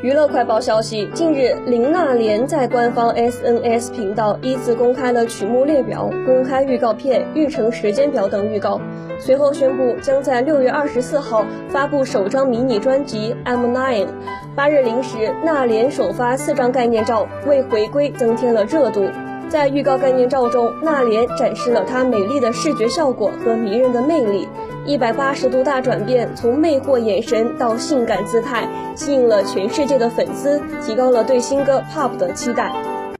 娱乐快报消息：近日，林娜莲在官方 SNS 频道依次公开了曲目列表、公开预告片、日程时间表等预告。随后宣布将在六月二十四号发布首张迷你专辑《M Nine》。八日零时，娜莲首发四张概念照，为回归增添了热度。在预告概念照中，娜莲展示了她美丽的视觉效果和迷人的魅力。一百八十度大转变，从魅惑眼神到性感姿态，吸引了全世界的粉丝，提高了对新歌《Pop》的期待。